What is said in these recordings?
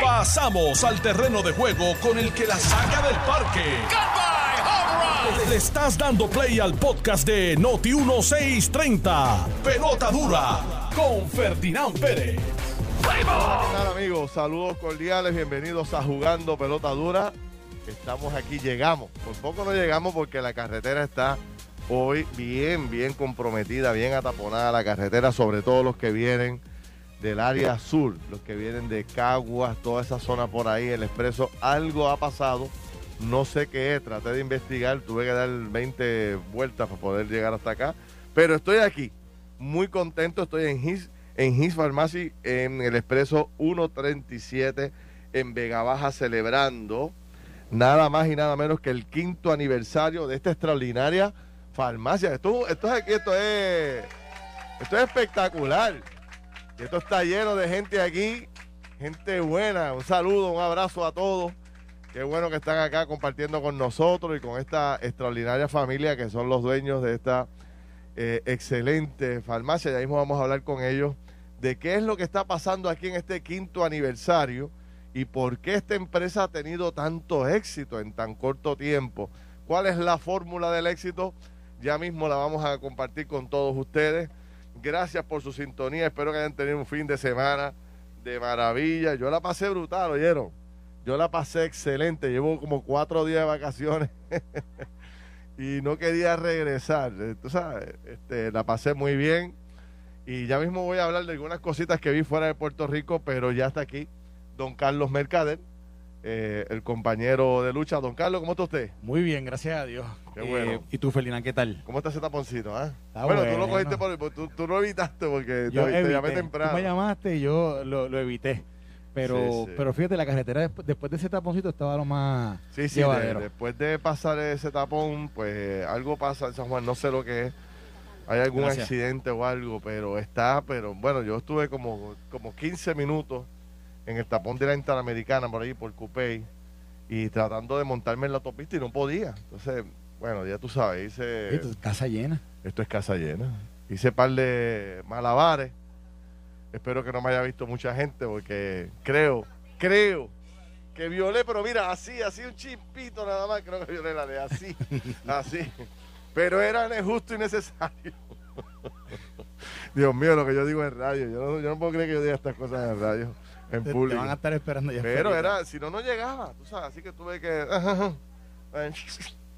Pasamos al terreno de juego con el que la saca del parque. Le estás dando play al podcast de Noti 1630. Pelota dura con Ferdinand Pérez. Hola amigos? Saludos cordiales, bienvenidos a Jugando Pelota Dura. Estamos aquí, llegamos. Por poco no llegamos porque la carretera está hoy bien, bien comprometida, bien ataponada la carretera, sobre todo los que vienen del área sur, los que vienen de Caguas, toda esa zona por ahí, el expreso, algo ha pasado, no sé qué es, traté de investigar, tuve que dar 20 vueltas para poder llegar hasta acá, pero estoy aquí, muy contento, estoy en His, en His Pharmacy, en el expreso 137 en Vega Baja, celebrando nada más y nada menos que el quinto aniversario de esta extraordinaria farmacia. Esto, es esto es, esto es espectacular. Esto está lleno de gente aquí, gente buena. Un saludo, un abrazo a todos. Qué bueno que están acá compartiendo con nosotros y con esta extraordinaria familia que son los dueños de esta eh, excelente farmacia. Ya mismo vamos a hablar con ellos de qué es lo que está pasando aquí en este quinto aniversario y por qué esta empresa ha tenido tanto éxito en tan corto tiempo. ¿Cuál es la fórmula del éxito? Ya mismo la vamos a compartir con todos ustedes. Gracias por su sintonía. Espero que hayan tenido un fin de semana de maravilla. Yo la pasé brutal, ¿oyeron? Yo la pasé excelente. Llevo como cuatro días de vacaciones y no quería regresar. Tú sabes, este, la pasé muy bien. Y ya mismo voy a hablar de algunas cositas que vi fuera de Puerto Rico, pero ya está aquí don Carlos Mercader, eh, el compañero de lucha. Don Carlos, ¿cómo está usted? Muy bien, gracias a Dios. Qué bueno. Eh, ¿Y tú, Felina, qué tal? ¿Cómo está ese taponcito? ah? Está bueno, tú lo bueno. cogiste por, por- tú, tú lo evitaste porque Yo te, evité. llamé Tú temprano. me llamaste y yo lo, lo evité. Pero, Sí, sí. pero fíjate, la carretera desp- después de ese taponcito estaba lo más Sí, sí, de- después de pasar ese tapón, pues algo pasa en San Juan, no sé lo que es. Hay algún Gracias. accidente o algo, pero está, pero bueno, yo estuve como, como 15 minutos en el tapón de la Interamericana por ahí, por Cupey, y tratando de montarme en la autopista y no podía. Entonces, bueno, ya tú sabes, hice... Sí, tu casa llena. Esto es casa llena. Hice par de malabares. Espero que no me haya visto mucha gente porque creo, creo que violé, pero mira, así, así un chispito nada más, creo que violé la de así, así. Pero era justo y necesario. Dios mío, lo que yo digo en radio. Yo no, yo no puedo creer que yo diga estas cosas en radio, en Te, te público. van a estar esperando ya. Pero era, si no, no llegaba, tú sabes, así que tuve que...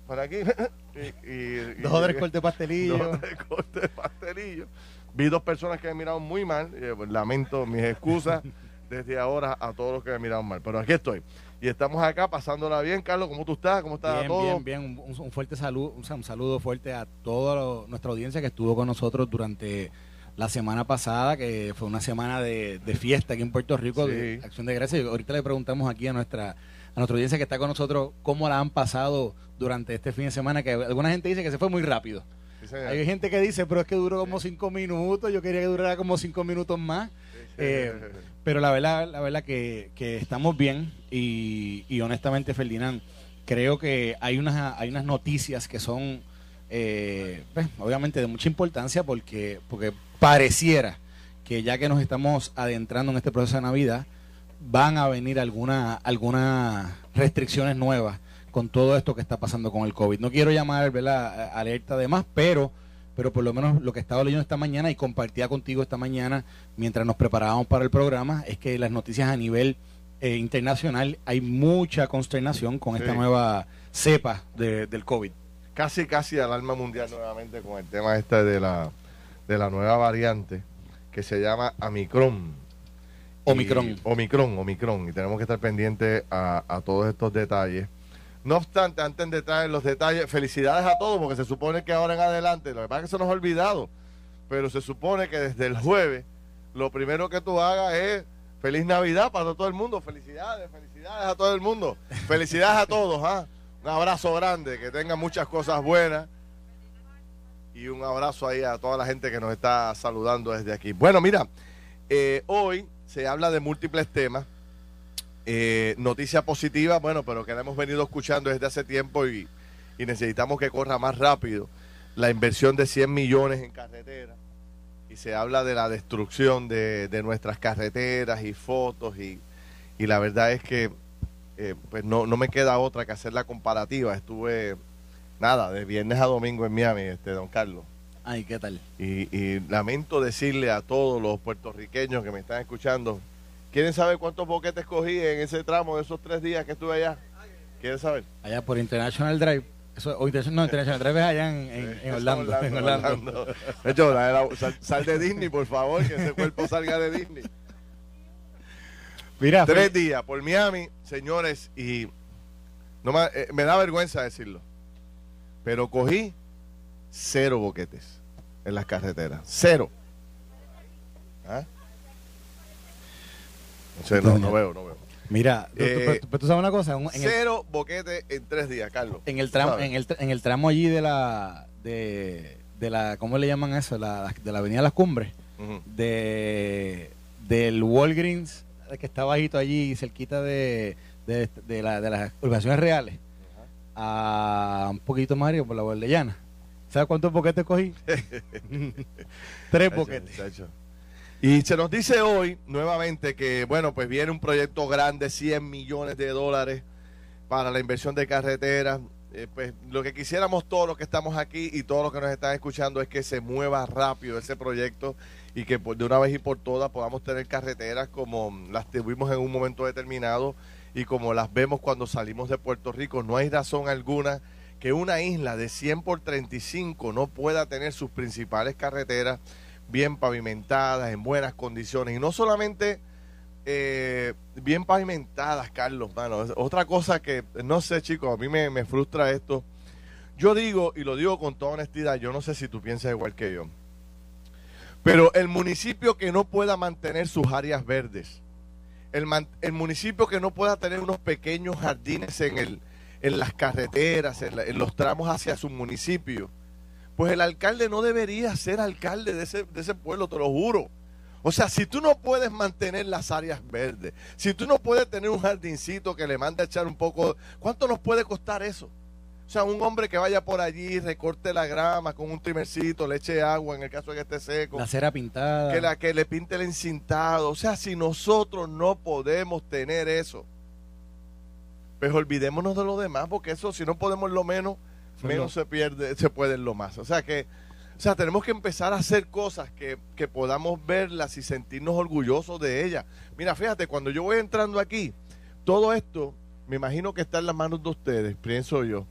Por aquí. Y, y- y Dos o tres cortes de pastelillo. Dos, tres cortes de pastelillo. Vi dos personas que me miraron muy mal. eh, pues, lamento mis excusas desde ahora a todos los que me miraron mal. Pero aquí estoy. Y estamos acá pasándola bien. Carlos, ¿cómo tú estás? ¿Cómo está Bien, todo? bien, bien. Un, un fuerte saludo, un, un saludo fuerte a toda lo- nuestra audiencia que estuvo con nosotros durante la semana pasada, que fue una semana de, de fiesta aquí en Puerto Rico, Sí. de Acción de Gracias. Y ahorita le preguntamos aquí a nuestra a nuestra audiencia que está con nosotros cómo la han pasado durante este fin de semana, que alguna gente dice que se fue muy rápido. Sí. Hay gente que dice, pero es que duró como cinco minutos, yo quería que durara como cinco minutos más. Eh, pero la verdad, la verdad que, que estamos bien y, y honestamente, Ferdinand, creo que hay unas, hay unas noticias que son, eh, pues, obviamente, de mucha importancia porque, porque pareciera que ya que nos estamos adentrando en este proceso de Navidad, van a venir alguna, algunas restricciones nuevas con todo esto que está pasando con el COVID. No quiero llamar ¿verdad? alerta de más, pero, pero por lo menos lo que estaba leyendo esta mañana y compartía contigo esta mañana mientras nos preparábamos para el programa es que las noticias a nivel eh, internacional hay mucha consternación con esta Sí. nueva cepa de- del COVID. Casi, casi alarma mundial nuevamente con el tema este de la, de la nueva variante que se llama Omicron. Omicron. Y- Omicron, Omicron. Y tenemos que estar pendientes a, todos estos detalles. No obstante, antes de entrar en los detalles, felicidades a todos, porque se supone que ahora en adelante, lo que pasa es que se nos ha olvidado, pero se supone que desde el jueves, lo primero que tú hagas es feliz Navidad para todo el mundo. Felicidades, felicidades a todo el mundo. Felicidades a todos, ¿ah? Un abrazo grande, que tengan muchas cosas buenas. Y un abrazo ahí a toda la gente que nos está saludando desde aquí. Bueno, mira, eh, hoy se habla de múltiples temas. Eh, noticia positiva, bueno, pero que la hemos venido escuchando desde hace tiempo y, y necesitamos que corra más rápido. La inversión de 100 millones en carretera. y se habla de la destrucción de, de nuestras carreteras y fotos y, y la verdad es que eh, pues no, no me queda otra que hacer la comparativa. Estuve, nada, de viernes a domingo en Miami, este don Carlos. Ay, ¿qué tal? Y, y lamento decirle a todos los puertorriqueños que me están escuchando, ¿quieren saber cuántos boquetes cogí en ese tramo de esos tres días que estuve allá? ¿Quieren saber? Allá por International Drive. Eso, o Inter- no, International Drive es allá en, en- en Eso, Orlando. en Orlando. Orlando. De hecho, la- la- sal, sal de Disney, por favor, que ese cuerpo salga de Disney. Mira, Tres días por Miami, señores, y no me, eh, me da vergüenza decirlo, pero cogí cero boquetes en las carreteras. Cero. ¿Ah? No sé, no, no veo, no veo. mira, tú, Eh, tú sabes una cosa, en el, Cero boquetes en tres días, Carlos. en el tramo, en el, en el tramo allí de la, de, de la, ¿cómo le llaman eso? La, de la Avenida Las Cumbres, de del Walgreens que está bajito allí cerquita de, de, de la, de las urbanizaciones reales a un poquito más arriba por la Guardellana. ¿Sabes cuántos boquetes cogí? Tres boquetes. Y se nos dice hoy nuevamente que, bueno, pues viene un proyecto grande, 100 millones de dólares para la inversión de carreteras. Eh, pues lo que quisiéramos todos los que estamos aquí y todos los que nos están escuchando es que se mueva rápido ese proyecto y que por- de una vez y por todas podamos tener carreteras como las tuvimos en un momento determinado y como las vemos cuando salimos de Puerto Rico. No hay razón alguna que una isla de 100 por 35 no pueda tener sus principales carreteras bien pavimentadas, en buenas condiciones. Y no solamente eh, bien pavimentadas, Carlos, mano. Otra cosa que, no sé, chicos, a mí me, me frustra esto. Yo digo, y lo digo con toda honestidad, yo no sé si tú piensas igual que yo, pero el municipio que no pueda mantener sus áreas verdes, el, el municipio que no pueda tener unos pequeños jardines en, el, en las carreteras, en, la- en los tramos hacia su municipio, pues el alcalde no debería ser alcalde de ese, de ese pueblo, te lo juro. O sea, si tú no puedes mantener las áreas verdes, si tú no puedes tener un jardincito que le mande a echar un poco, ¿cuánto nos puede costar eso? O sea, un hombre que vaya por allí, recorte la grama con un trimercito, le eche agua en el caso de que esté seco, La cera pintada. que, la, que le pinte el encintado. O sea, si nosotros no podemos tener eso, pues olvidémonos de lo demás, porque eso, si no podemos lo menos, menos se pierde, se puede lo más. O sea que, o sea, tenemos que empezar a hacer cosas que, que podamos verlas y sentirnos orgullosos de ellas. Mira, fíjate, cuando yo voy entrando aquí, todo esto, me imagino que está en las manos de ustedes, pienso yo.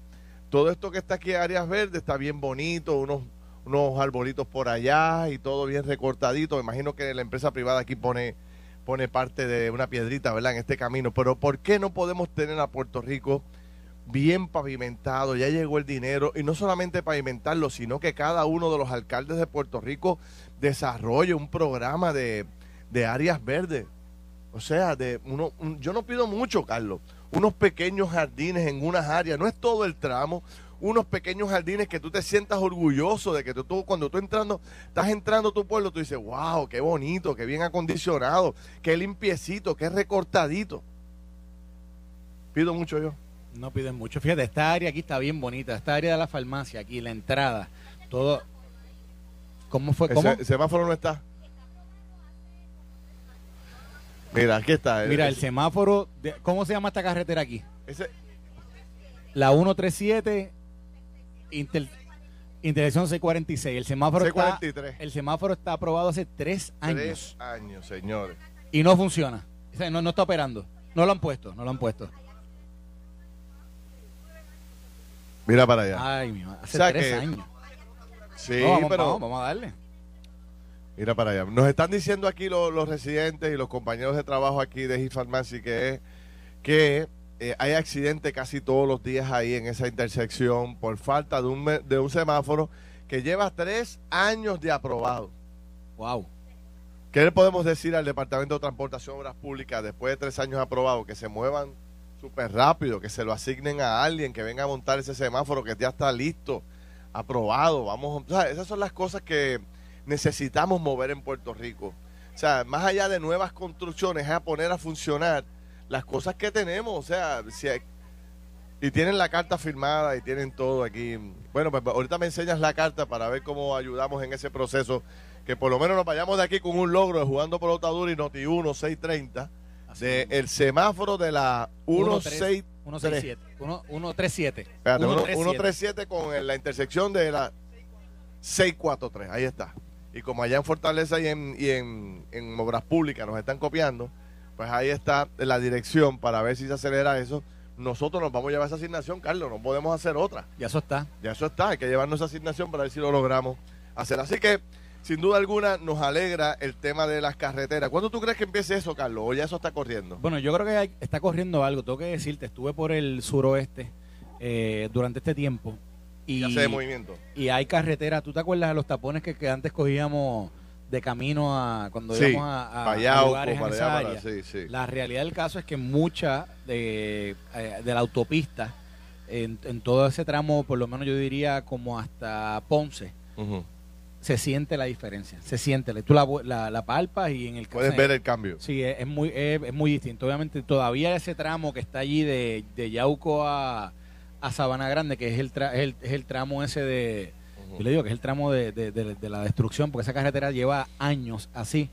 Todo esto que está aquí en áreas verdes está bien bonito, unos, unos arbolitos por allá y todo bien recortadito. Me imagino que la empresa privada aquí pone, pone parte de una piedrita, ¿verdad? En este camino. Pero ¿por qué no podemos tener a Puerto Rico bien pavimentado? Ya llegó el dinero y no solamente pavimentarlo, sino que cada uno de los alcaldes de Puerto Rico desarrolle un programa de, de áreas verdes. O sea, de uno, un- yo no pido mucho, Carlos. Unos pequeños jardines en unas áreas, no es todo el tramo, unos pequeños jardines que tú te sientas orgulloso de que tú, tú- cuando tú entrando, estás entrando a tu pueblo, tú dices, wow, qué bonito, qué bien acondicionado, qué limpiecito, qué recortadito. Pido mucho yo. No piden mucho. Fíjate, esta área aquí está bien bonita. Esta área de la farmacia aquí, la entrada, todo. ¿Cómo fue? El, ¿Cómo? el semáforo no está. Mira, aquí está. Mira, el Ese- semáforo. de- ¿Cómo se llama esta carretera aquí? ese- La 137, inter, intersección 646. El semáforo, está, C43. el semáforo está aprobado hace tres años Tres años, señores. y no funciona. O sea, no, no está operando. No lo han puesto, no lo han puesto. Mira para allá. Ay, mi madre, hace O sea tres que- años. sí, No, vamos, pero vamos, vamos a darle. mira para allá. Nos están diciendo aquí los, los residentes y los compañeros de trabajo aquí de Hit Pharmacy que, que eh, hay accidentes casi todos los días ahí en esa intersección por falta de un, de un semáforo que lleva tres años de aprobado. Wow. ¿Qué le podemos decir al Departamento de Transportación y Obras Públicas después de tres años aprobado? Que se muevan súper rápido, que se lo asignen a alguien, que venga a montar ese semáforo que ya está listo, aprobado. Vamos, o sea, esas son las cosas que necesitamos mover en Puerto Rico. O sea, más allá de nuevas construcciones, es a poner a funcionar las cosas que tenemos. O sea, si hay- y tienen la carta firmada y tienen todo aquí. Bueno, pues ahorita me enseñas la carta para ver cómo ayudamos en ese proceso que por lo menos nos vayamos de aquí con un logro de jugando pelota dura y Noti 1 630 de el semáforo de la 167 137 137 con la intersección de la 643 ahí está. Y como allá en Fortaleza y en, y en, en obras públicas nos están copiando pues ahí está la dirección para ver si se acelera eso nosotros nos vamos a llevar esa asignación, Carlos, no podemos hacer otra. Ya eso está. Ya eso está, hay que llevarnos esa asignación para ver si lo logramos hacer. Así que, sin duda alguna, nos alegra el tema de las carreteras. ¿Cuándo tú crees que empiece eso, Carlos? ¿O ya eso está corriendo? Bueno, yo creo que está corriendo algo. Tengo que decirte, estuve por el suroeste eh, durante este tiempo. Y, ya sé movimiento. Y hay carreteras. ¿Tú te acuerdas de los tapones que, que antes cogíamos de camino a cuando íbamos a, a, lugares en esa área. La realidad del caso es que mucha de, eh, de la autopista, en, todo ese tramo, por lo menos yo diría como hasta Ponce, se siente la diferencia. Se siente. Tú la, la, palpas y en el Puedes ver el cambio. Sí, es, muy, es, muy distinto. Obviamente, todavía ese tramo que está allí de, de Yauco a, a Sabana Grande, que es el, es el tramo ese de yo le digo que es el tramo de, la destrucción, porque esa carretera lleva años así.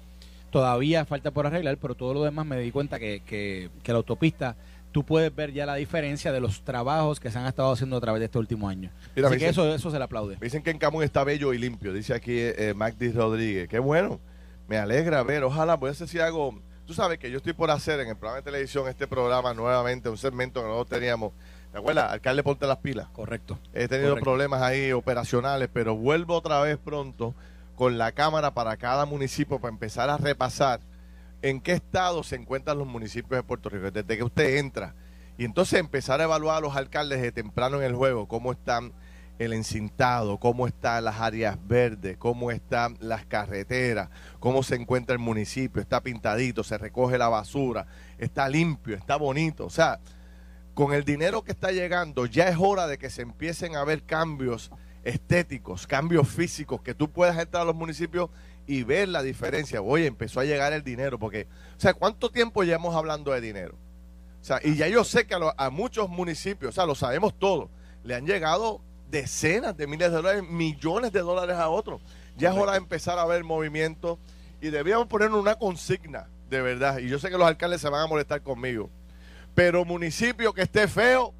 Todavía falta por arreglar, pero todo lo demás me di cuenta que, que, la autopista tú puedes ver ya la diferencia de los trabajos que se han estado haciendo a través de este último año. Así que eso, eso se le aplaude. dicen que en Camus está bello y limpio, dice aquí eh, Magdi Rodríguez. Qué bueno, me alegra ver. Ojalá, voy a hacer si hago. Tú sabes que yo estoy por hacer en el programa de televisión este programa nuevamente, un segmento que nosotros teníamos ¿Te acuerdas? Alcalde, ponte las pilas. Correcto. He tenido problemas ahí operacionales, pero vuelvo otra vez pronto con la Cámara para cada municipio para empezar a repasar en qué estado se encuentran los municipios de Puerto Rico, desde que usted entra. Y entonces empezar a evaluar a los alcaldes de temprano en el juego, cómo están el encintado, cómo están las áreas verdes, cómo están las carreteras, cómo se encuentra el municipio, está pintadito, se recoge la basura, está limpio, está bonito. O sea, con el dinero que está llegando, ya es hora de que se empiecen a ver cambios estéticos, cambios físicos, que tú puedas entrar a los municipios y ver la diferencia. Oye, empezó a llegar el dinero, porque, o sea, ¿cuánto tiempo llevamos hablando de dinero? O sea, y ya yo sé que a, muchos municipios, o sea, lo sabemos todos, le han llegado decenas de miles de dólares, millones de dólares a otros. Ya es hora de empezar a ver movimiento y debíamos poner una consigna, de verdad. Y yo sé que los alcaldes se van a molestar conmigo pero municipio que esté feo,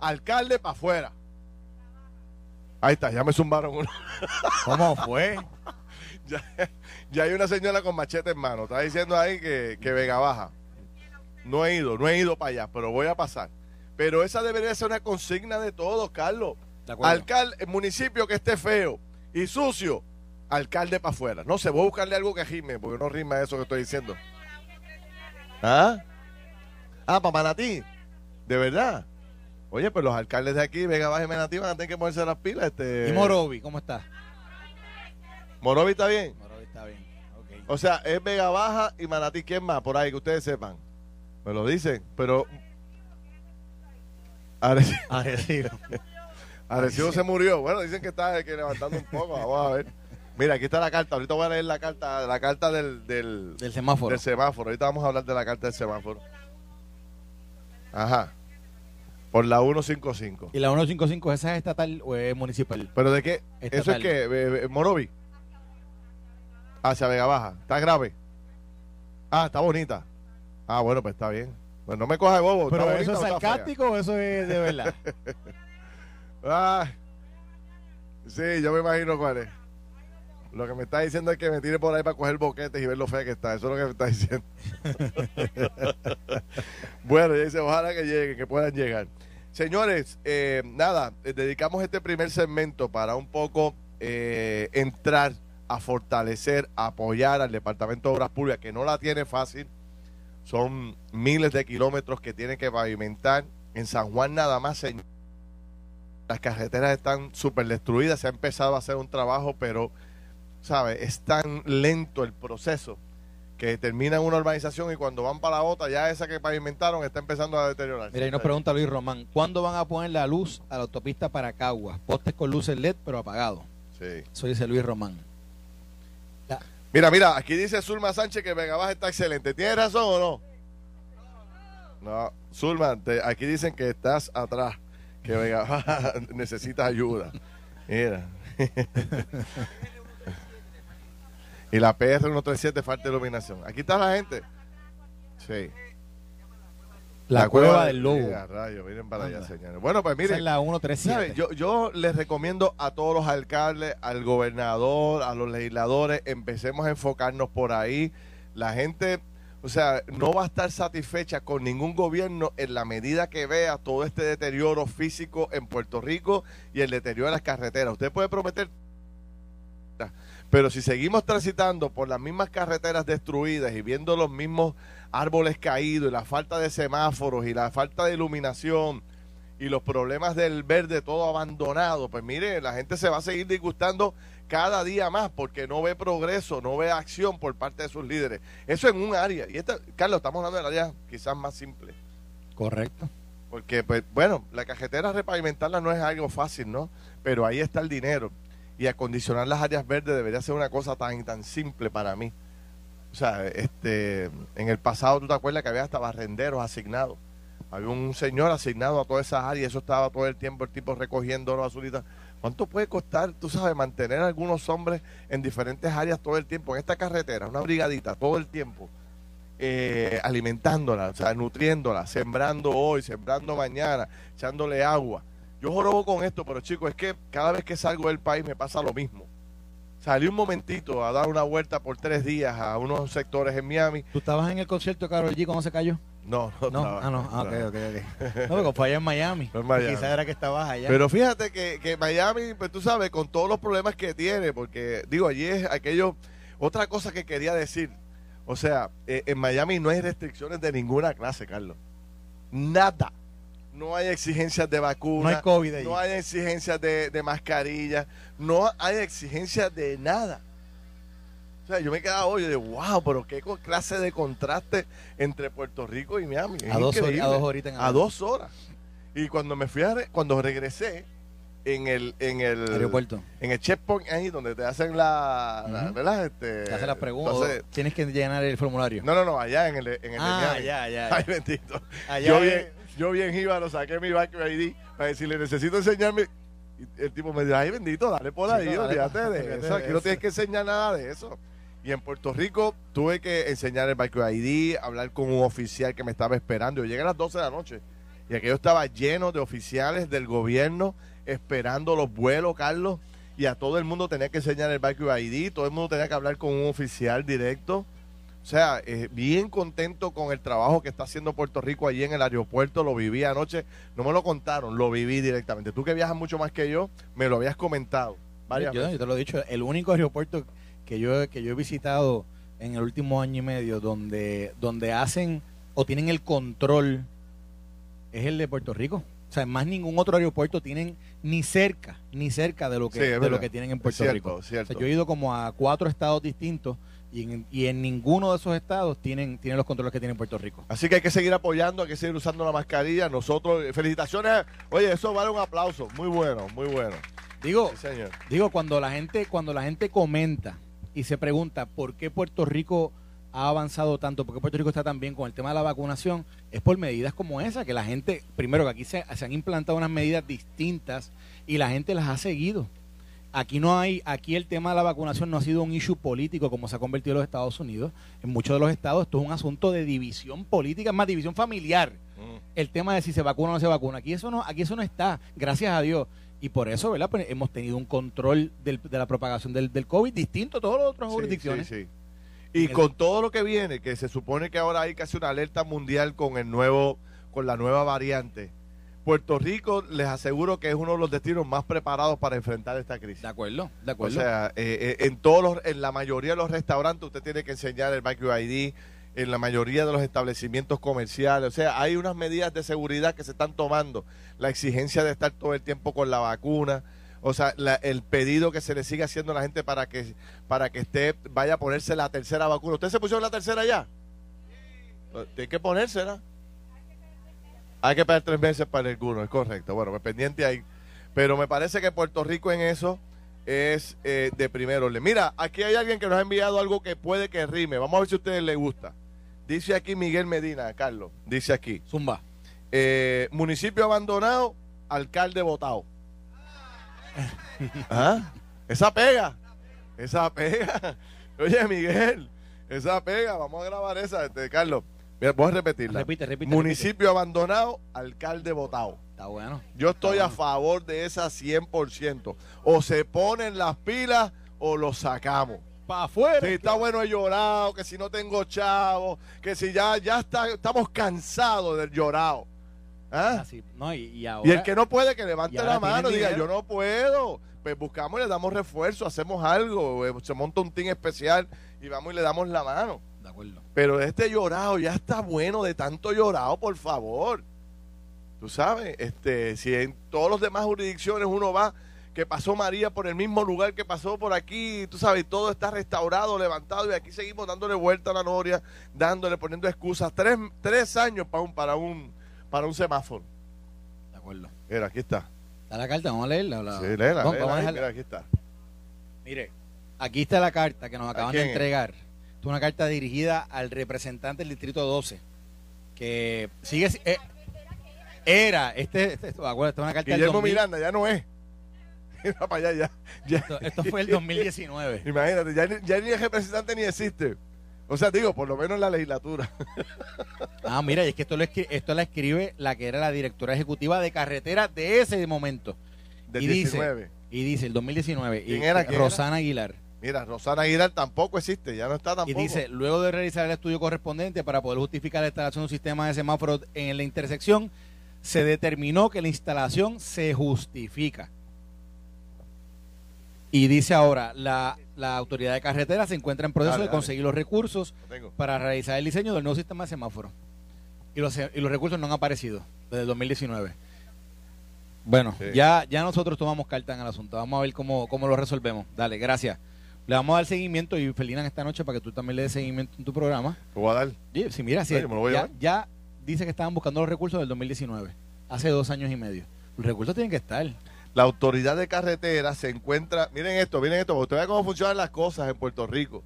alcalde para afuera. Ahí está, ya me zumbaron uno. ¿Cómo fue? ya, hay una señora con machete en mano. Está diciendo ahí que, que Vega Baja. No he ido, no he ido para allá, pero voy a pasar. Pero esa debería ser una consigna de todos, Carlos. Alcalde, municipio que esté feo y sucio, alcalde para afuera. No sé, voy a buscarle algo que rime, porque no rima eso que estoy diciendo. ¿Ah? Ah, para Manatí. De verdad. Oye, pues los alcaldes de aquí, Vega Baja y Manatí, van a tener que ponerse las pilas. Este... ¿Y Morovi, cómo está? ¿Morovi está bien? Morovi está bien. Okay. O sea, es Vega Baja y Manatí. ¿Quién más? Por ahí, que ustedes sepan. Me lo dicen, pero... Arecibo. Arecibo se murió. Bueno, dicen que está que levantando un poco. Vamos a ver. Mira, aquí está la carta. Ahorita voy a leer la carta, la carta del, del, del semáforo. Del semáforo. Ahorita vamos a hablar de la carta del semáforo. Ajá. Por la 155. ¿Y la 155 esa es estatal o es municipal? ¿Pero de qué? ¿Eso es que Morovi? Hacia Vega Baja. ¿Está grave? Ah, está bonita. Ah, bueno, pues está bien. Pues no me coja de bobo. ¿Pero eso es sarcástico o eso es de verdad? ah, sí, yo me imagino cuál es. Lo que me está diciendo es que me tire por ahí para coger boquetes y ver lo fea que está. Eso es lo que me está diciendo. bueno, dice, ojalá que lleguen, que puedan llegar. Señores, eh, nada, eh, dedicamos este primer segmento para un poco eh, entrar a fortalecer, apoyar al Departamento de Obras Públicas, que no la tiene fácil. Son miles de kilómetros que tiene que pavimentar. En San Juan nada más, señor. Las carreteras están súper destruidas. Se ha empezado a hacer un trabajo, pero ¿sabe? Es tan lento el proceso que termina en una urbanización y cuando van para la otra, ya esa que pavimentaron está empezando a deteriorarse. Mira, y nos pregunta Luis Román, ¿cuándo van a poner la luz a la autopista para Caguas? Postes con luces LED, pero apagado. Sí. Eso dice Luis Román. Mira, mira, aquí dice Zulma Sánchez que Vega Baja está excelente. ¿Tiene razón o no? No, Zulma, aquí dicen que estás atrás, que Vega Baja necesita ayuda. Mira. Y la PR 137 falta iluminación. Aquí está la gente. Sí. La, cueva, del lobo. Miren para allá, señores. Bueno, pues miren. Esa es la 137. ¿sabe? Yo, yo les recomiendo a todos los alcaldes, al gobernador, a los legisladores, empecemos a enfocarnos por ahí. La gente, o sea, no va a estar satisfecha con ningún gobierno en la medida que vea todo este deterioro físico en Puerto Rico y el deterioro de las carreteras. Usted puede prometer pero si seguimos transitando por las mismas carreteras destruidas y viendo los mismos árboles caídos y la falta de semáforos y la falta de iluminación y los problemas del verde todo abandonado, pues mire, la gente se va a seguir disgustando cada día más porque no ve progreso, no ve acción por parte de sus líderes. Eso en un área. Y esta, Carlos, estamos hablando del área quizás más simple. Correcto. Porque, pues, bueno, la cajetera repavimentarla no es algo fácil, ¿no? Pero ahí está el dinero y acondicionar las áreas verdes debería ser una cosa tan tan simple para mí. O sea, este, en el pasado tú te acuerdas que había hasta barrenderos asignados. Había un señor asignado a todas esas áreas, eso estaba todo el tiempo el tipo recogiendo oro azulita. ¿Cuánto puede costar, tú sabes, mantener a algunos hombres en diferentes áreas todo el tiempo, en esta carretera, una brigadita, todo el tiempo, eh, alimentándola, o sea, nutriéndola, sembrando hoy, sembrando mañana, echándole agua? Yo jorobo con esto, pero chicos, es que cada vez que salgo del país me pasa lo mismo. Salí un momentito a dar una vuelta por tres días a unos sectores en Miami. ¿Tú estabas en el concierto de Karol G cuando se cayó? No, no, No, estaba, ah, no, ah, ok, estaba. ok, ok. No, porque fue allá en Miami. En Miami. Quizás era que estabas allá. Pero fíjate que, que Miami, pues tú sabes, con todos los problemas que tiene, porque digo, allí es aquello, otra cosa que quería decir, o sea, eh, en Miami no hay restricciones de ninguna clase, Carlos. Nada. No hay exigencias de vacunas. No hay COVID. No hay exigencias de, de mascarillas. No hay exigencias de nada. O sea, yo me quedaba hoy de wow, pero qué clase de contraste entre Puerto Rico y Miami. Es A dos increíble. a dos horitas A dos horas. Y cuando me fui a re- cuando regresé en el en el Aeropuerto. en el checkpoint ahí donde te hacen la, la- Ujú. ¿verdad? Este, Te las preguntas. Tienes que llenar el formulario. no, no, no, allá en el en el de Miami. ya, ya. Ay, bendito. Allá yo yo bien jíbaro, saqué mi back ID para decirle, necesito enseñarme. Y el tipo me dijo, ay, bendito, dale por ahí, Chico, dale, olvídate de eso. Aquí no tienes que enseñar nada de eso. Y en Puerto Rico tuve que enseñar el bike ID, hablar con un oficial que me estaba esperando. Yo llegué a las 12 de la noche y aquello estaba lleno de oficiales del gobierno esperando los vuelos, Carlos. Y a todo el mundo tenía que enseñar el bike ID, todo el mundo tenía que hablar con un oficial directo. O sea, eh, bien contento con el trabajo que está haciendo Puerto Rico allí en el aeropuerto. Lo viví anoche. No me lo contaron, lo viví directamente. Tú que viajas mucho más que yo, me lo habías comentado varias yo, veces. yo te lo he dicho, el único aeropuerto que yo, que yo he visitado en el último año y medio donde, donde hacen o tienen el control es el de Puerto Rico. O sea, más ningún otro aeropuerto tienen ni cerca, ni cerca de lo que, Sí, de lo que tienen en Puerto cierto, Rico. O sea, cierto. yo he ido como a cuatro estados distintos y en, y en ninguno de esos estados tienen, tienen los controles que tiene Puerto Rico. Así que hay que seguir apoyando, hay que seguir usando la mascarilla. Nosotros, eh, felicitaciones. Oye, eso vale un aplauso. Muy bueno, muy bueno. Digo, Sí, señor. Digo, cuando la gente, cuando la gente comenta y se pregunta por qué Puerto Rico ha avanzado tanto, por qué Puerto Rico está tan bien con el tema de la vacunación, es por medidas como esa, que la gente, primero que aquí se, se han implantado unas medidas distintas y la gente las ha seguido. Aquí no hay, aquí el tema de la vacunación no ha sido un issue político como se ha convertido en los Estados Unidos. En muchos de los estados esto es un asunto de división política, es más división familiar Mm. el tema de si se vacuna o no se vacuna. Aquí eso no, aquí eso no está, gracias a Dios. Y por eso, ¿verdad? Pues hemos tenido un control del- de la propagación del, del COVID distinto a todas las otras Sí, jurisdicciones. sí, sí. Y con todo lo que viene, que se supone que ahora hay casi una alerta mundial con el nuevo, con la nueva variante. Puerto Rico, les aseguro que es uno de los destinos más preparados para enfrentar esta crisis. De acuerdo, de O acuerdo. sea, eh, eh, en todos los, en la mayoría de los restaurantes usted tiene que enseñar el ID, en la mayoría de los establecimientos comerciales. O sea, hay unas medidas de seguridad que se están tomando. La exigencia de estar todo el tiempo con la vacuna. O sea, la- el pedido que se le sigue haciendo a la gente para que para que esté vaya a ponerse la tercera vacuna. ¿Usted se puso la tercera ya? Tiene que ponérsela. Hay que esperar tres meses para alguno, es correcto. Bueno, pues pendiente ahí. Pero me parece que Puerto Rico en eso es eh, de primer orden. Mira, aquí hay alguien que nos ha enviado algo que puede que rime. Vamos a ver si a ustedes les gusta. Dice aquí Miguel Medina, Carlos. Dice aquí. Zumba. eh, municipio abandonado, alcalde votado. ¿Ah? Esa pega. Esa pega. Oye, Miguel, esa pega, vamos a grabar esa, este, Carlos. Voy a repetirla. Repite, repite, Municipio abandonado, alcalde votado. Está bueno. Yo estoy a favor de esa 100%. O se ponen las pilas o lo sacamos. Para afuera. Si está bueno he llorado, que si no tengo chavo, que si ya, ya está, estamos cansados del llorado. ¿Ah? Así, no, y, y ahora, Y el que no puede, que levante la mano y diga, yo no puedo. Pues buscamos y le damos refuerzo, hacemos algo, eh, se monta un team especial y vamos y le damos la mano. De acuerdo. Pero este llorado ya está bueno de tanto llorado, por favor. Tú sabes, este, si en todas las demás jurisdicciones uno va, que pasó María por el mismo lugar que pasó por aquí, tú sabes, todo está restaurado, levantado, y aquí seguimos dándole vuelta a la noria, dándole, poniendo excusas. Tres, tres años para un, para un, para un semáforo. De acuerdo. Mira, aquí está. Está la carta, vamos a leerla. la- Sí, léela, Vamos- léela vamos a ahí, mira, aquí está. Mire, aquí está la carta que nos acaban de es? Es una carta dirigida al representante del Distrito 12, que sigue... si- eh, era, este, este, esto, acuérdate, esta es una carta Guillermo 2000, Miranda ya no es. Para allá, ya. ya. esto, esto fue el 2019. Imagínate, ya, ni- ya ni el representante ni existe. O sea, digo, por lo menos en la legislatura. Ah, mira, y es que esto lo, esto la escribe la que era la directora ejecutiva de carretera de ese momento. Del y 19. dice, y dice, el 2019, ¿Quién y, era, quién Rosana Aguilar. Mira, Rosana Aguilar tampoco existe, ya no está Y tampoco. dice, luego de realizar el estudio correspondiente para poder justificar la instalación de un sistema de semáforos en la intersección, se determinó que la instalación se justifica. Y dice ahora, la, la autoridad de carretera se encuentra en proceso Dale, de dale. conseguir los recursos Lo para realizar el diseño del nuevo sistema de semáforos. Y los, y los recursos no han aparecido desde el 2019. Bueno, Sí. ya, ya nosotros tomamos carta en el asunto. Vamos a ver cómo, cómo lo resolvemos. Dale, gracias. Le vamos a dar seguimiento y Felinan esta noche para que tú también le des seguimiento en tu programa. Te voy a dar. Si mira, me lo voy a ya, dice que estaban buscando los recursos del 2019, hace dos años y medio. Los recursos tienen que estar. La autoridad de carretera se encuentra. Miren esto, miren esto, porque usted ve cómo funcionan las cosas en Puerto Rico.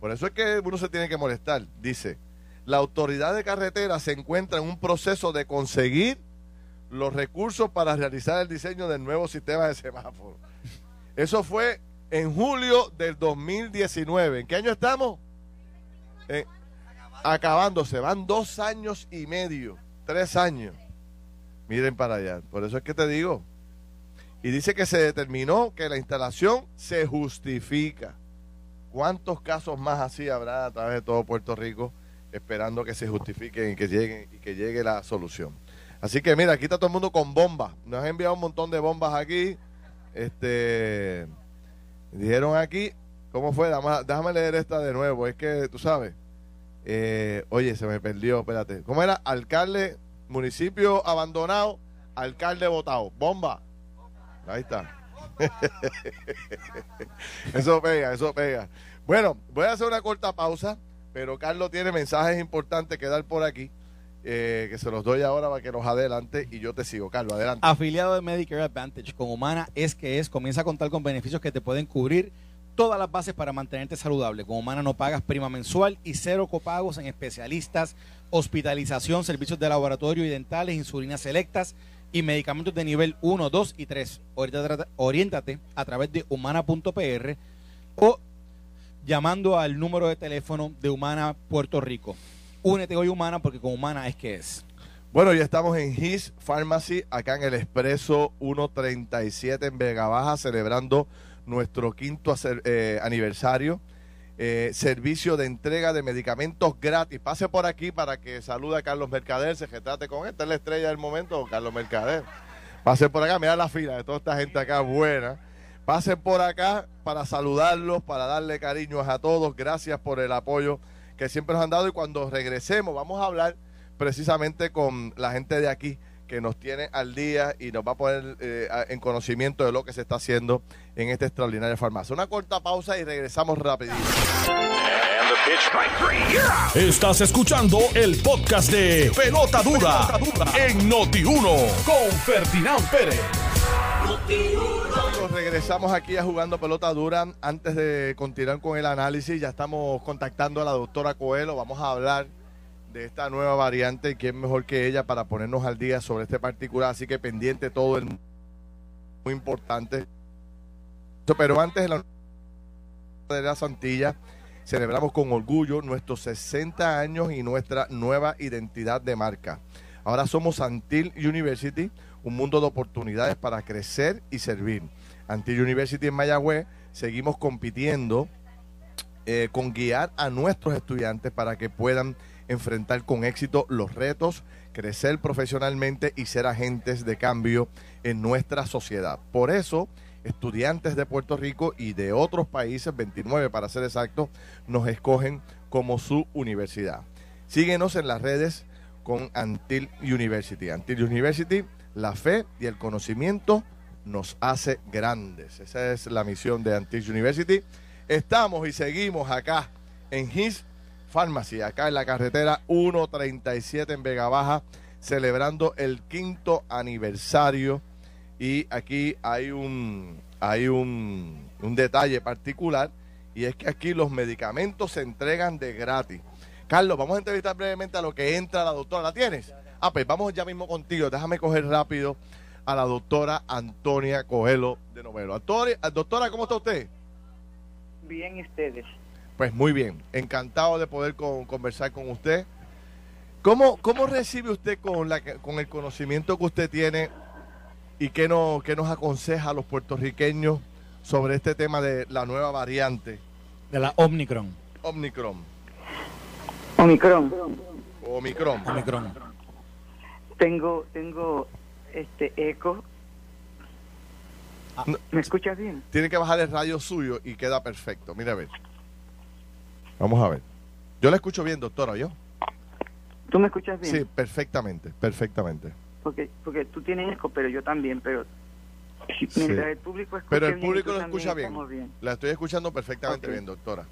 Por eso es que uno se tiene que molestar. Dice: La autoridad de carretera se encuentra en un proceso de conseguir los recursos para realizar el diseño del nuevo sistema de semáforo. Eso fue en julio del 2019. ¿En qué año estamos? Eh, acabándose. Van dos años y medio, tres años. Miren para allá. Por eso es que te digo. Y dice que se determinó que la instalación se justifica. ¿Cuántos casos más así habrá a través de todo Puerto Rico esperando que se justifiquen y que lleguen y que llegue la solución? Así que mira, aquí está todo el mundo con bombas. Nos han enviado un montón de bombas aquí. Este dijeron aquí, ¿cómo fue? Déjame, déjame leer esta de nuevo. Es que tú sabes. Eh, oye, se me perdió, espérate. ¿Cómo era? Alcalde, municipio abandonado, alcalde votado. Bomba. Ahí está. eso pega, eso pega. Bueno, voy a hacer una corta pausa, pero Carlos tiene mensajes importantes que dar por aquí, eh, que se los doy ahora para que los adelante y yo te sigo. Carlos, adelante. Afiliado de Medicare Advantage con Humana es que es, comienza a contar con beneficios que te pueden cubrir todas las bases para mantenerte saludable. Con Humana no pagas prima mensual y cero copagos en especialistas, hospitalización, servicios de laboratorio y dentales, insulinas selectas y medicamentos de nivel 1, 2 y 3. Oriéntate, a través de humana.pr o llamando al número de teléfono de Humana Puerto Rico. Únete hoy Humana porque con Humana es que es. Bueno, ya estamos en His Pharmacy, acá en el Expreso 137 en Vega Baja, celebrando nuestro quinto eh, aniversario. Eh, servicio de entrega de medicamentos gratis. Pase por aquí para que salude a Carlos Mercader, se retrate con él. Esta es la estrella del momento, Carlos Mercader. Pase por acá, mira la fila de toda esta gente acá buena. Pasen por acá para saludarlos, para darle cariños a todos. Gracias por el apoyo que siempre nos han dado. Y cuando regresemos, vamos a hablar precisamente con la gente de aquí que nos tiene al día y nos va a poner eh, en conocimiento de lo que se está haciendo en esta extraordinaria farmacia. Una corta pausa y regresamos rapidito. Estás escuchando el podcast de Pelota Dura, en Noti1 con Ferdinand Pérez. Nos regresamos aquí a Jugando Pelota Dura. Antes de continuar con el análisis, ya estamos contactando a la doctora Coelho. Vamos a hablar de esta nueva variante quién mejor que ella para ponernos al día sobre este particular. Así que pendiente todo el muy importante. Pero antes de la de la Santilla, celebramos con orgullo nuestros 60 años y nuestra nueva identidad de marca. Ahora somos Antil University, un mundo de oportunidades para crecer y servir. Antil University en Mayagüez seguimos compitiendo eh, con guiar a nuestros estudiantes para que puedan enfrentar con éxito los retos, crecer profesionalmente y ser agentes de cambio en nuestra sociedad. Por eso, estudiantes de Puerto Rico y de otros países, 29 para ser exacto, nos escogen como su universidad. Síguenos en las redes con Antil University. Antil University, la fe y el conocimiento nos hace grandes. Esa es la misión de Antil University. Estamos y seguimos acá en His Pharmacy, acá en la carretera 137 en Vega Baja, celebrando el quinto aniversario. Y aquí hay un, hay un, un detalle particular y es que aquí los medicamentos se entregan de gratis. Carlos, vamos a entrevistar brevemente a lo que entra la doctora. ¿La tienes? Ah, pues vamos ya mismo contigo. Déjame coger rápido a la doctora Antonia Coelho de Novelo. Antonia, doctora, ¿cómo está usted? Bien, ustedes. Pues muy bien, encantado de poder conversar con usted. ¿Cómo, ¿Cómo recibe usted con, la, con el conocimiento que usted tiene y qué, no, qué nos aconseja a los puertorriqueños sobre este tema de la nueva variante? De la Omicron. Omicron. Omicron. Omicron. Omicron. Tengo, tengo este eco. Ah. ¿Me escuchas bien? Tiene que bajar el radio suyo y queda perfecto. Mira a ver. Vamos a ver. Yo la escucho bien, doctora, ¿yo? ¿Tú me escuchas bien? Sí, perfectamente, perfectamente. Porque, porque tú tienes eco, pero yo también, pero mientras el público escucha Pero el bien, público lo escucha bien. bien. La estoy escuchando perfectamente bien, doctora.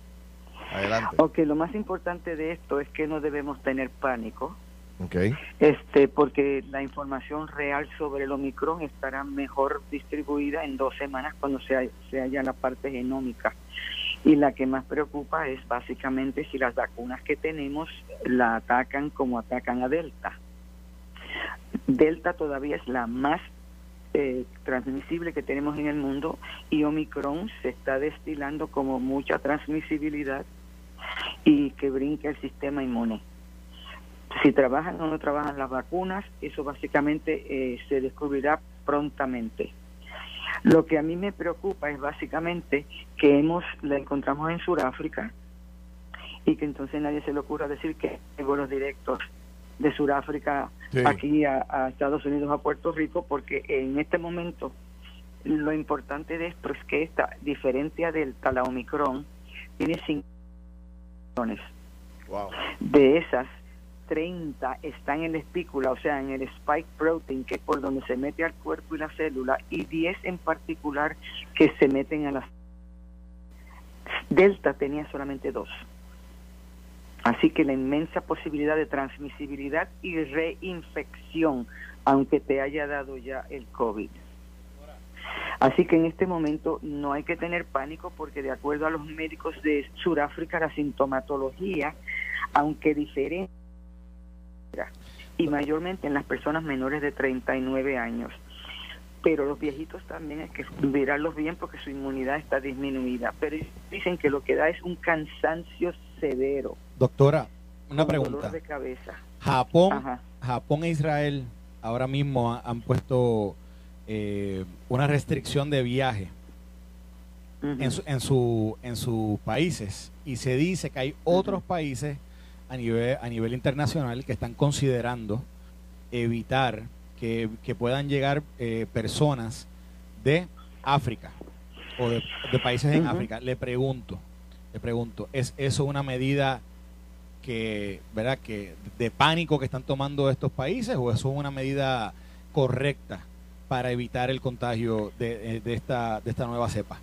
Adelante. Ok, lo más importante de esto es que no debemos tener pánico, Ok. este, porque la información real sobre el Omicron estará mejor distribuida en dos semanas cuando se, se haya la parte genómica. Y la que más preocupa es básicamente si las vacunas que tenemos la atacan como atacan a Delta. Delta todavía es la más eh, transmisible que tenemos en el mundo y Omicron se está destilando como mucha transmisibilidad y que brinca el sistema inmune. Si trabajan o no trabajan las vacunas, eso básicamente eh, se descubrirá prontamente. Lo que a mí me preocupa es básicamente que hemos la encontramos en Sudáfrica y que entonces nadie se le ocurra decir que hay vuelos directos de Sudáfrica Sí. aquí a, a Estados Unidos, a Puerto Rico, porque en este momento lo importante de esto es que esta, diferente a Delta, la Omicron, tiene 5 millones. Wow. De esas, 30 están en la espícula, o sea, en el spike protein, que es por donde se mete al cuerpo y la célula, y 10 en particular que se meten a las... Delta tenía solamente dos. Así que la inmensa posibilidad de transmisibilidad y reinfección, aunque te haya dado ya el COVID. Así que en este momento no hay que tener pánico porque de acuerdo a los médicos de Sudáfrica la sintomatología, aunque diferente, y mayormente en las personas menores de 39 años. Pero los viejitos también hay que mirarlos bien porque su inmunidad está disminuida. Pero dicen que lo que da es un cansancio severo. Doctora, una con dolor pregunta. de cabeza. Japón, Ajá. Japón e Israel ahora mismo ha- han puesto eh, una restricción de viaje en, su, en, su, en sus países y se dice que hay otros países a nivel, a nivel internacional que están considerando evitar que, que puedan llegar eh, personas de África o de, de países en. África. Le pregunto, le pregunto, ¿es eso una medida que, verdad, que de pánico que están tomando estos países o eso es una medida correcta para evitar el contagio de, de esta, de esta nueva cepa?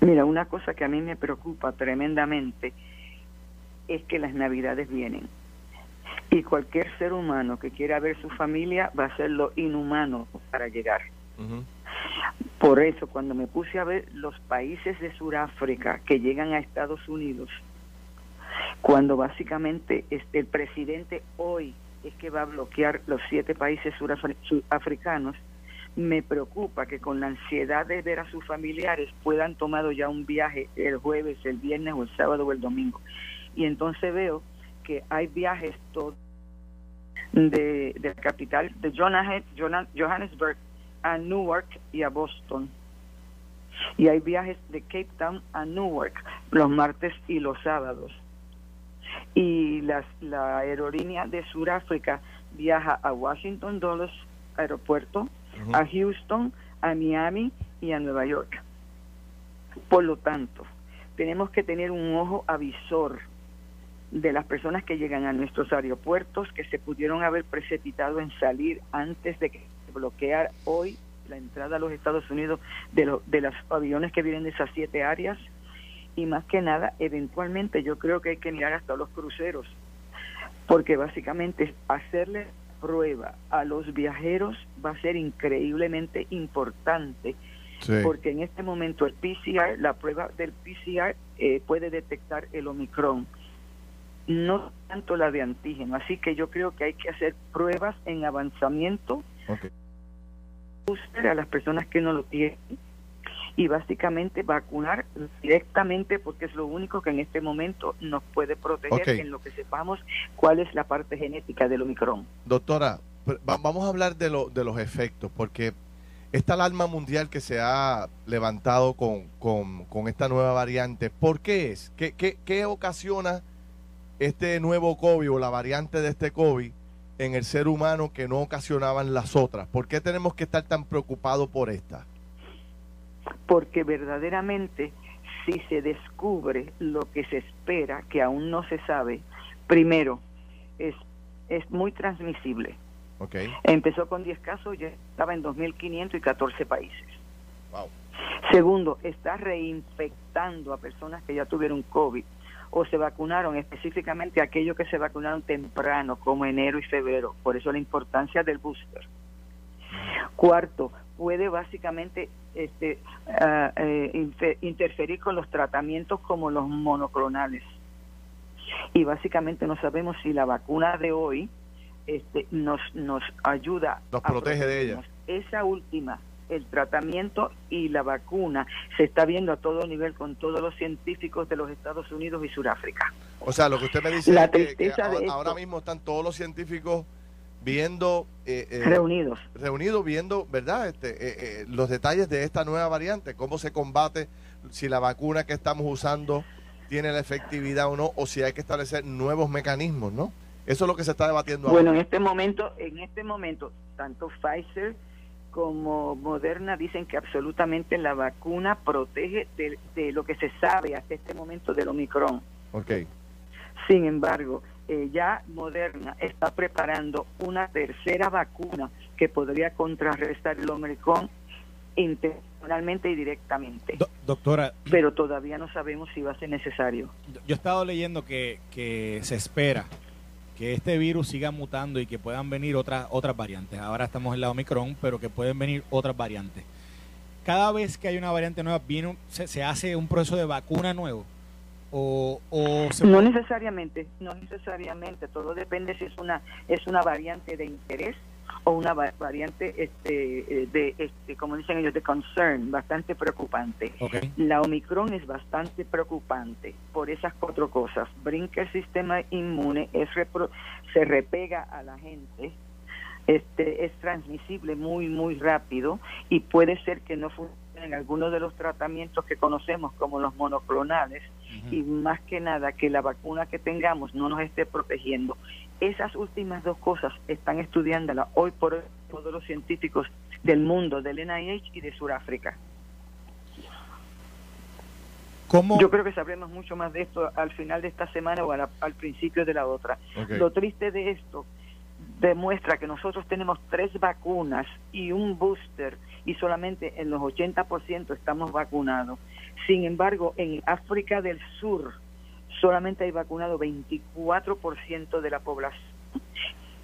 Mira, una cosa que a mí me preocupa tremendamente es que las navidades vienen. Y cualquier ser humano que quiera ver su familia va a hacer lo inhumano para llegar. Por eso, cuando me puse a ver los países de Sudáfrica que llegan a Estados Unidos, cuando básicamente este, el presidente hoy es que va a bloquear los siete países surafricanos, me preocupa que con la ansiedad de ver a sus familiares puedan tomado ya un viaje el jueves, el viernes o el sábado o el domingo. Y entonces veo que hay viajes todos de, de la capital de Johannesburg a Newark y a Boston. Y hay viajes de Cape Town a Newark los martes y los sábados. Y las, la aerolínea de Sudáfrica viaja a Washington Dulles aeropuerto, a Houston, a Miami y a Nueva York. Por lo tanto, tenemos que tener un ojo avisor de las personas que llegan a nuestros aeropuertos que se pudieron haber precipitado en salir antes de que se bloqueara hoy la entrada a los Estados Unidos de, de los aviones que vienen de esas siete áreas y más que nada, eventualmente yo creo que hay que mirar hasta los cruceros, porque básicamente hacerle prueba a los viajeros va a ser increíblemente importante. Porque en este momento el PCR, la prueba del PCR eh, puede detectar el Omicron, no tanto la de antígeno. Así que yo creo que hay que hacer pruebas en avanzamiento a las personas que no lo tienen y básicamente vacunar directamente porque es lo único que en este momento nos puede proteger en lo que sepamos cuál es la parte genética del Omicron. Doctora, vamos a hablar de, lo, de los efectos porque esta alarma mundial que se ha levantado con, con, esta nueva variante, ¿por qué es? ¿Qué, qué, qué ocasiona este nuevo COVID o la variante de este COVID en el ser humano que no ocasionaban las otras? ¿Por qué tenemos que estar tan preocupados por esta? porque verdaderamente si se descubre lo que se espera, que aún no se sabe, primero, es, es muy transmisible. Okay. Empezó con 10 casos, ya estaba en 2.500 y 14 países. Wow. Segundo, está reinfectando a personas que ya tuvieron COVID o se vacunaron, específicamente aquellos que se vacunaron temprano, como enero y febrero. Por eso la importancia del booster. Cuarto, puede básicamente este, ah, eh, interferir con los tratamientos como los monoclonales. Y básicamente no sabemos si la vacuna de hoy este, nos, nos ayuda. Nos protege de ella. Esa última, el tratamiento y la vacuna se está viendo a todo nivel con todos los científicos de los Estados Unidos y Sudáfrica. O sea, lo que usted me dice es que, ahora mismo están todos los científicos viendo... Eh, eh, reunidos. Reunidos viendo, ¿verdad? Este, eh, los detalles de esta nueva variante, cómo se combate, si la vacuna que estamos usando tiene la efectividad o no, o si hay que establecer nuevos mecanismos, ¿no? Eso es lo que se está debatiendo bueno, en este momento, en este momento, tanto Pfizer como Moderna dicen que absolutamente la vacuna protege de, de lo que se sabe hasta este momento del Omicron. Ok. Sin embargo, eh, ya Moderna está preparando una tercera vacuna que podría contrarrestar el Omicron intencionalmente y directamente. doctora. Pero todavía no sabemos si va a ser necesario. Yo he estado leyendo que, que se espera que este virus siga mutando y que puedan venir otras otras variantes. Ahora estamos en la Omicron, pero que pueden venir otras variantes. Cada vez que hay una variante nueva, viene, se hace un proceso de vacuna nuevo. O, no necesariamente no necesariamente todo depende si es una es una variante de interés o una variante este eh, de este como dicen ellos de concern bastante preocupante. La omicron es bastante preocupante por esas cuatro cosas. Brinca el sistema inmune es se repega a la gente este es transmisible muy muy rápido y puede ser que no funcione en algunos de los tratamientos que conocemos como los monoclonales. Y más que nada que la vacuna que tengamos no nos esté protegiendo. Esas últimas dos cosas están estudiándola hoy por hoy todos los científicos del mundo, del NIH y de Sudáfrica. ¿Cómo? Yo creo que sabremos mucho más de esto al final de esta semana o al principio de la otra. Lo triste de esto demuestra que nosotros tenemos tres vacunas y un booster y solamente en los 80% estamos vacunados. Sin embargo, en África del Sur solamente hay vacunado 24% de la población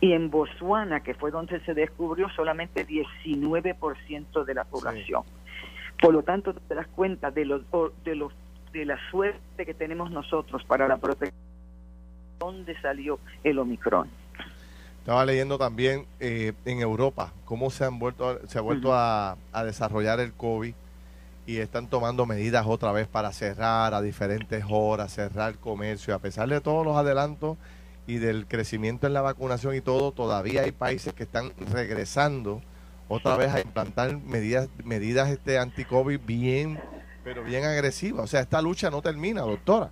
y en Botswana, que fue donde se descubrió, solamente 19% de la población. Por lo tanto, te das cuenta de los de los de la suerte que tenemos nosotros para la protección. ¿Dónde salió el Omicron? Estaba leyendo también eh, en Europa cómo se han vuelto se ha vuelto a, a desarrollar el COVID y están tomando medidas otra vez para cerrar a diferentes horas, cerrar comercio. A pesar de todos los adelantos y del crecimiento en la vacunación y todo, todavía hay países que están regresando otra vez a implantar medidas medidas este anti-COVID bien, pero bien agresivas. O sea, esta lucha no termina, doctora.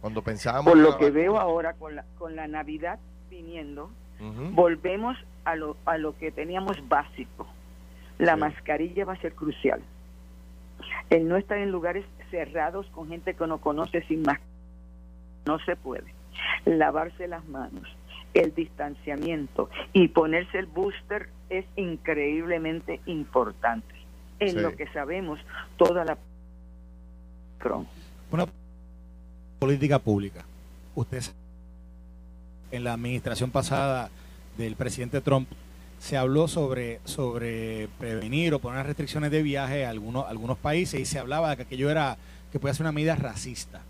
Cuando pensábamos... Por lo que veo ahora con la, con la Navidad viniendo, volvemos a lo, a lo que teníamos básico. La mascarilla va a ser crucial. El no estar en lugares cerrados con gente que no conoce sin más. No se puede. Lavarse las manos, el distanciamiento y ponerse el booster es increíblemente importante. En lo que sabemos, toda la... Una política pública. Usted en la administración pasada del presidente Trump se habló sobre, sobre prevenir o poner restricciones de viaje a algunos, algunos países y se hablaba de que aquello era que puede ser una medida racista.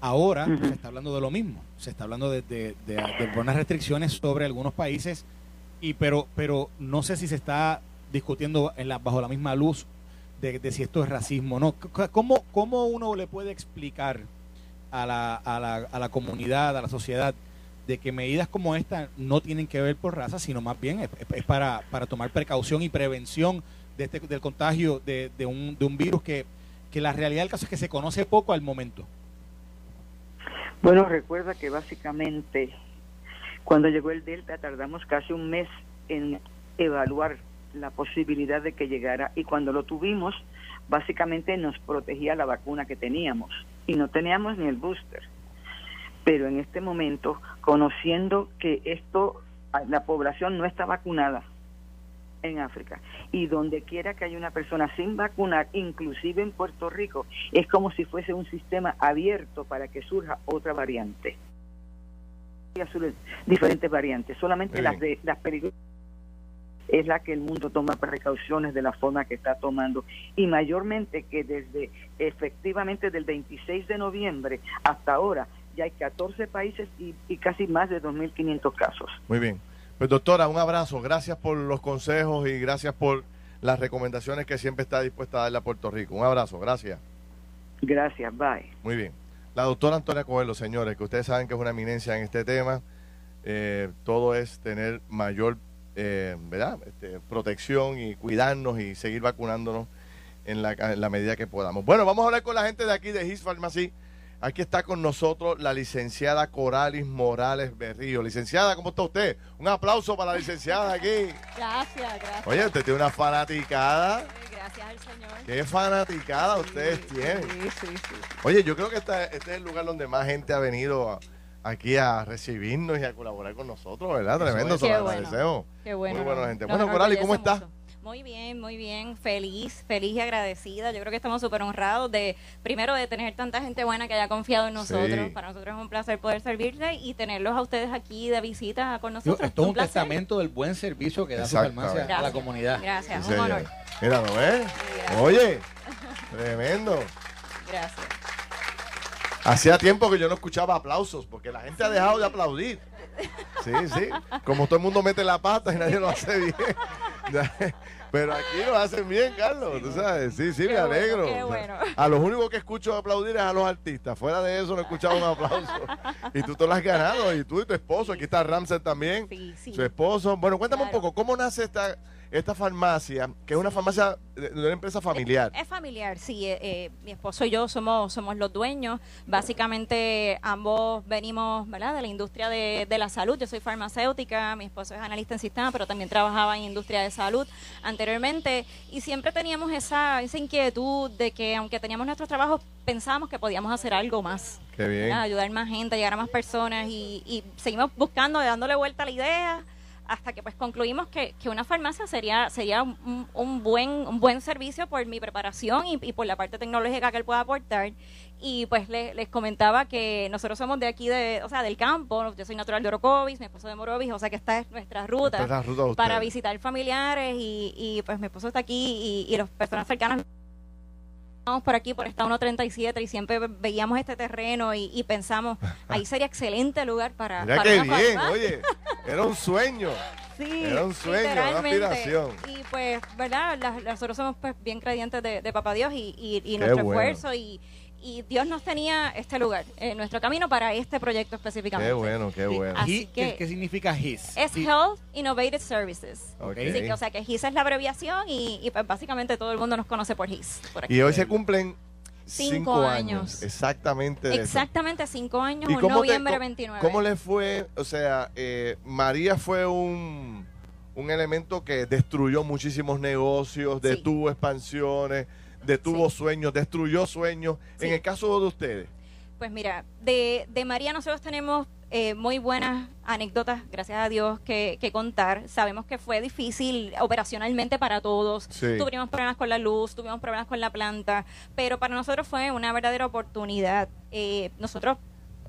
Ahora se está hablando de lo mismo, se está hablando de, de, poner restricciones sobre algunos países, y pero, pero no sé si se está discutiendo en la, bajo la misma luz de, de si esto es racismo o no. ¿Cómo, ¿Cómo uno le puede explicar a la, a la, a la comunidad, a la sociedad, de que medidas como esta no tienen que ver por raza, sino más bien es, para, para, tomar precaución y prevención de este, del contagio de, de, un, de un virus que, que la realidad del caso es que se conoce poco al momento. Bueno, recuerda que básicamente cuando llegó el Delta tardamos casi un mes en evaluar la posibilidad de que llegara y cuando lo tuvimos básicamente nos protegía la vacuna que teníamos y no teníamos ni el booster pero en este momento, conociendo que esto, la población no está vacunada en África y donde quiera que haya una persona sin vacunar, inclusive en Puerto Rico, es como si fuese un sistema abierto para que surja otra variante. Diferentes variantes, solamente las de las peligrosas es la que el mundo toma precauciones de la forma que está tomando y mayormente que desde efectivamente del 26 de noviembre hasta ahora ya hay 14 países y, casi más de 2.500 casos. Muy bien. Pues doctora, un abrazo. Gracias por los consejos y gracias por las recomendaciones que siempre está dispuesta a darle a Puerto Rico. Un abrazo, gracias. Gracias, bye. Muy bien. La doctora Antonia Coelho, señores, que ustedes saben que es una eminencia en este tema. Eh, todo es tener mayor eh, ¿verdad? Este, protección y cuidarnos y seguir vacunándonos en la, en la medida que podamos. Bueno, vamos a hablar con la gente de aquí de His Pharmacy Aquí está con nosotros la licenciada Coralis Morales Berrío. Licenciada, ¿cómo está usted? Un aplauso para la licenciada aquí. Gracias, gracias. Oye, usted tiene una fanaticada. gracias al Señor. ¿Qué fanaticada ustedes tienen? Sí, sí, sí. Oye, yo creo que este, este, es el lugar donde más gente ha venido aquí a recibirnos y a colaborar con nosotros, ¿verdad? Tremendo, se lo agradecemos. Qué bueno. Muy buena gente. bueno, Coralis, ¿cómo estás? Muy bien, muy bien, feliz, feliz y agradecida. Yo creo que estamos súper honrados de, primero, de tener tanta gente buena que haya confiado en nosotros. Para nosotros es un placer poder servirle y tenerlos a ustedes aquí de visita con nosotros. esto es un, testamento del buen servicio que da su farmacia a la comunidad. Gracias, un honor. Mira, ¿no ves? Oye, tremendo. Gracias. Hacía tiempo que yo no escuchaba aplausos porque la gente ha dejado de aplaudir. Sí, sí. Como todo el mundo mete la pata y nadie lo hace bien. Pero aquí lo hacen bien, Carlos, tú sabes. Sí, sí, me alegro. a los únicos que escucho aplaudir es a los artistas. Fuera de eso no he escuchado un aplauso. Y tú te lo has ganado. Y tú y tu esposo. Aquí está Ramsey también. Su esposo. Bueno, cuéntame un poco, ¿cómo nace esta esta farmacia, que es una farmacia de, una empresa familiar. Es, familiar, sí. Eh, eh, mi esposo y yo somos, somos los dueños. Básicamente ambos venimos ¿verdad? de la industria de, de la salud. Yo soy farmacéutica, mi esposo es analista en sistema, pero también trabajaba en industria de salud anteriormente. Y siempre teníamos esa, esa inquietud de que aunque teníamos nuestros trabajos, pensábamos que podíamos hacer algo más. Qué bien. Ayudar más gente, llegar a más personas y, y seguimos buscando, dándole vuelta a la idea hasta que pues concluimos que, que una farmacia sería sería un, un, buen un buen servicio por mi preparación y, por la parte tecnológica que él pueda aportar y pues les comentaba que nosotros somos de aquí de o sea del campo yo soy natural de Orocovis mi esposo de Morovis o sea que esta es nuestra ruta, para visitar familiares y, y, pues mi esposo está aquí y, y las personas cercanas Vamos por aquí, por esta 137, y siempre veíamos este terreno y, pensamos, ahí sería excelente lugar para. Mira qué bien, oye. Era un sueño. Sí, Era un sueño, una aspiración. Y pues, ¿verdad? Las- nosotros somos pues bien creyentes de, de Papá Dios y, y- y nuestro bueno. esfuerzo y, y Dios nos tenía este lugar, en nuestro camino para este proyecto específicamente. Qué bueno, qué bueno. Así He- ¿qué, que- qué significa HIS? Es Health Innovative Services. Ok. Así que, o sea, que HIS es la abreviación y, y, pues, básicamente todo el mundo nos conoce por HIS. por aquí. Y hoy se cumplen Cinco cinco, años. años. Exactamente. de eso. Exactamente cinco años, ¿Y cómo, te- noviembre co- 29. cómo le fue? O sea, eh, María fue un, un elemento que destruyó muchísimos negocios, Sí. detuvo expansiones, detuvo Sí. sueños, destruyó sueños. Sí. En el caso de ustedes, Pues mira, de, de María nosotros tenemos eh, muy buenas anécdotas, gracias a Dios, que, que contar. Sabemos que fue difícil operacionalmente para todos. Sí. Tuvimos problemas con la luz, tuvimos problemas con la planta, pero para nosotros fue una verdadera oportunidad. Eh, nosotros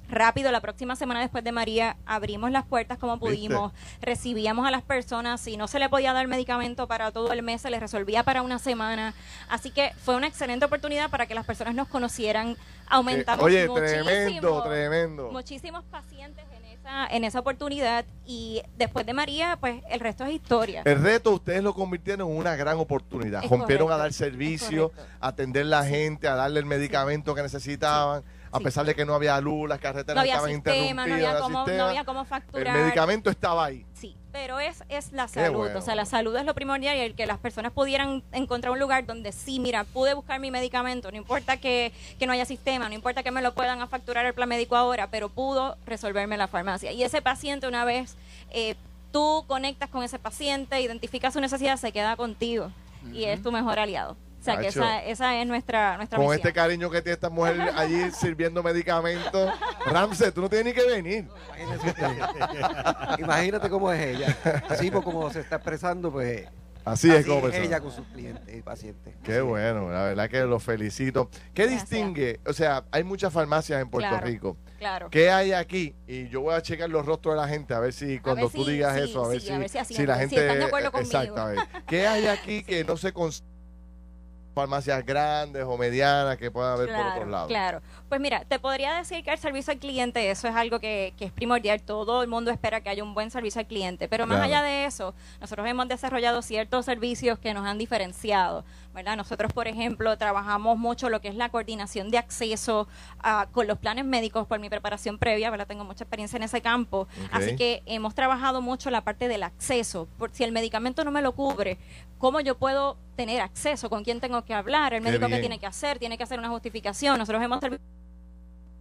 rápido, la próxima semana después de María, abrimos las puertas como pudimos, recibíamos a las personas, si no se le podía dar medicamento para todo el mes, se les resolvía para una semana. Así que fue una excelente oportunidad para que las personas nos conocieran, aumentamos Eh, oye, muchísimo, tremendo, tremendo. muchísimos pacientes en esa, en esa oportunidad y después de María, pues el resto es historia. el reto ustedes lo convirtieron en una gran oportunidad. Es Rompieron a dar servicio, a atender la gente, a darle el medicamento que necesitaban, a sí. pesar de que no había luz, las carreteras no había estaban sistema, no interrumpidas, había, no cómo, no sistema. había cómo el facturar. medicamento estaba ahí. Sí, pero es, es la Qué salud. bueno. O sea, la salud es lo primordial y el que las personas pudieran encontrar un lugar donde sí, mira, pude buscar mi medicamento, no importa que, que no haya sistema, no importa que me lo puedan a facturar el plan médico ahora, pero pudo resolverme la farmacia. Y ese paciente, una vez eh, tú conectas con ese paciente, identificas su necesidad, se queda contigo y es tu mejor aliado. O sea, que Nacho. esa, esa es nuestra, nuestra Con misión. este cariño que tiene esta mujer allí sirviendo medicamentos. Ramsey, tú no tienes ni que venir. Imagínese usted. Imagínate cómo es ella. Así pues, como se está expresando, pues Así es como es ella con sus clientes y pacientes. Qué bueno, la verdad que lo felicito. ¿Qué Gracias. distingue? O sea, hay muchas farmacias en Puerto Claro. Rico. Claro. ¿Qué hay aquí? Y yo voy a checar los rostros de la gente a ver si cuando ver tú si- digas sí, eso, a ver sí, si, a ver si si la si gente están de acuerdo conmigo. Exacto, a ver. ¿Qué hay aquí que no se cons- farmacias grandes o medianas que puedan haber por otros lados? Claro. Pues mira, te podría decir que el servicio al cliente, eso es algo que, que es primordial. Todo el mundo espera que haya un buen servicio al cliente. Pero más allá de eso, nosotros hemos desarrollado ciertos servicios que nos han diferenciado. ¿verdad? Nosotros, por ejemplo, trabajamos mucho lo que es la coordinación de acceso ah, con los planes médicos por mi preparación previa, ¿verdad? Tengo mucha experiencia en ese campo. Así que hemos trabajado mucho la parte del acceso. Por si el medicamento no me lo cubre, ¿cómo yo puedo tener acceso? ¿Con quién tengo que hablar? ¿El Qué médico que bien. tiene que hacer? ¿Tiene que hacer una justificación? Nosotros hemos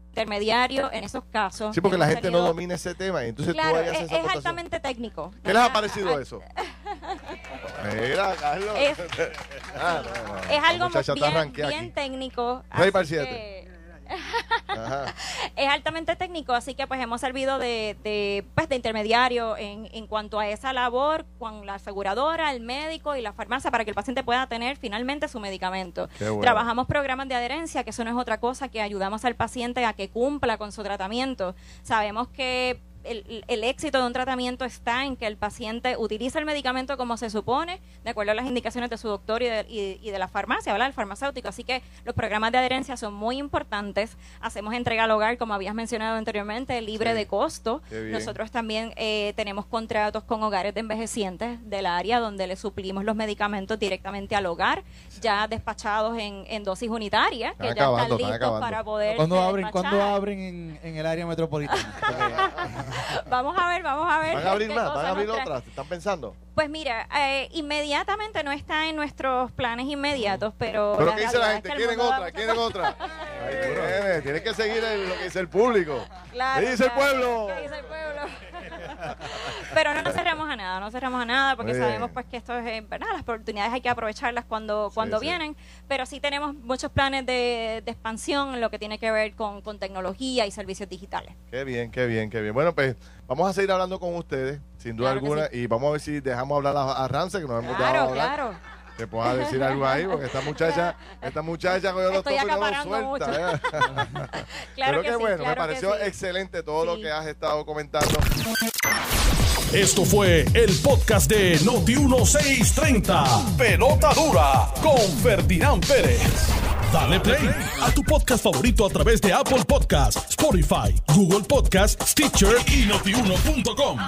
intermediario en esos casos. Sí, porque la gente no domina ese tema. y Entonces Claro, tú es, es altamente técnico. ¿Qué les ha parecido Ah, eso? Mira, Carlos. Es- Ah, no, no, Es la algo bien, bien técnico. Rey Ajá. es altamente técnico, así que pues hemos servido de, de, pues, de intermediario en, en cuanto a esa labor con la aseguradora, el médico y la farmacia para que el paciente pueda tener finalmente su medicamento. Bueno. Trabajamos programas de adherencia, que eso no es otra cosa que ayudamos al paciente a que cumpla con su tratamiento. Sabemos que el, el éxito de un tratamiento está en que el paciente utilice el medicamento como se supone, de acuerdo a las indicaciones de su doctor y de, y- y de la farmacia, ¿verdad? El farmacéutico. Así que los programas de adherencia son muy importantes. Hacemos entrega al hogar, como habías mencionado anteriormente, libre Sí. de costo. Nosotros también eh, tenemos contratos con hogares de envejecientes del área donde le suplimos los medicamentos directamente al hogar, ya despachados en, en dosis unitarias, que ya están listos acabando. para poder ¿Cuándo abren, ¿cuándo abren en, en el área metropolitana? Vamos a ver, vamos a ver. ¿Van a abrir más? ¿Van a abrir otras? ¿Están pensando? Pues mira, eh, inmediatamente no está en nuestros planes inmediatos, pero... ¿Pero qué dice la gente? es que ¿Quieren otra? ¿Quieren otra? Tienes que seguir el- lo que dice el público. Claro, ¿Qué dice el pueblo? ¿Qué dice el pueblo? Pero no nos cerramos a nada, no cerramos a nada porque sabemos pues que esto es, eh, ¿verdad? Las oportunidades hay que aprovecharlas cuando, cuando sí. vienen, pero sí tenemos muchos planes de, de expansión en lo que tiene que ver con, con tecnología y servicios digitales. Qué bien, qué bien, qué bien. Bueno, pues vamos a seguir hablando con ustedes, sin duda Claro alguna, y vamos a ver si dejamos hablar a, a Rance, que nos hemos Claro, hablar. claro. Que pueda decir algo ahí, porque esta muchacha, esta muchacha con los y no lo acaparando suelta. ¿eh? Claro Pero que sí, bueno, claro me pareció sí. excelente todo lo que has estado comentando. Esto fue el podcast de Noti1630. Pelota dura con Ferdinand Pérez. Dale play a tu podcast favorito a través de Apple Podcasts, Spotify, Google Podcasts, Stitcher y notiuno.com.